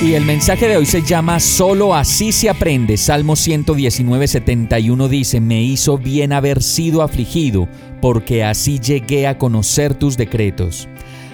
Y el mensaje de hoy se llama Solo así se aprende. Salmo 119, 71 dice, Me hizo bien haber sido afligido, porque así llegué a conocer tus decretos.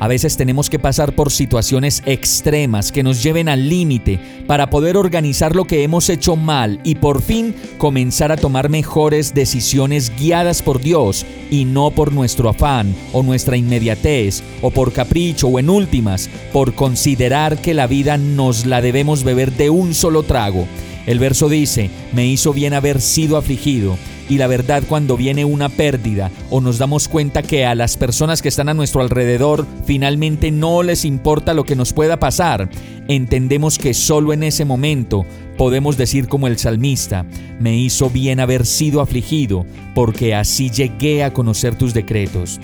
A veces tenemos que pasar por situaciones extremas que nos lleven al límite para poder organizar lo que hemos hecho mal y por fin comenzar a tomar mejores decisiones guiadas por Dios y no por nuestro afán o nuestra inmediatez o por capricho o en últimas por considerar que la vida nos la debemos beber de un solo trago. El verso dice, me hizo bien haber sido afligido y la verdad cuando viene una pérdida o nos damos cuenta que a las personas que están a nuestro alrededor finalmente no les importa lo que nos pueda pasar, entendemos que solo en ese momento podemos decir como el salmista, me hizo bien haber sido afligido, porque así llegué a conocer tus decretos.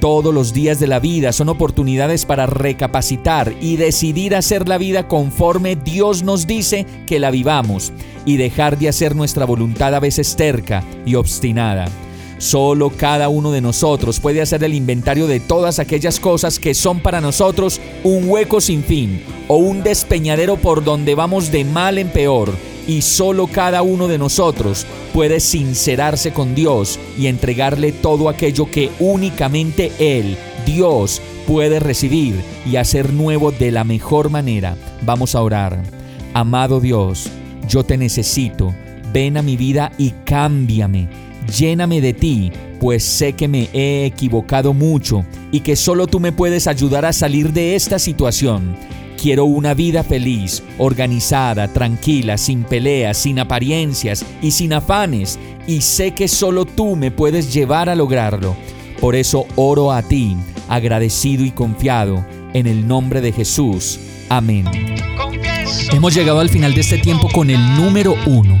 Todos los días de la vida son oportunidades para recapacitar y decidir hacer la vida conforme Dios nos dice que la vivamos y dejar de hacer nuestra voluntad a veces terca y obstinada. Solo cada uno de nosotros puede hacer el inventario de todas aquellas cosas que son para nosotros un hueco sin fin o un despeñadero por donde vamos de mal en peor y solo cada uno de nosotros puede sincerarse con Dios y entregarle todo aquello que únicamente Él, Dios, puede recibir y hacer nuevo de la mejor manera. Vamos a orar. Amado Dios, yo te necesito. Ven a mi vida y cámbiame. Lléname de ti, pues sé que me he equivocado mucho y que solo tú me puedes ayudar a salir de esta situación. Quiero una vida feliz, organizada, tranquila, sin peleas, sin apariencias y sin afanes, y sé que solo tú me puedes llevar a lograrlo. Por eso oro a ti, agradecido y confiado, en el nombre de Jesús. Amén. Hemos llegado al final de este tiempo con el número uno.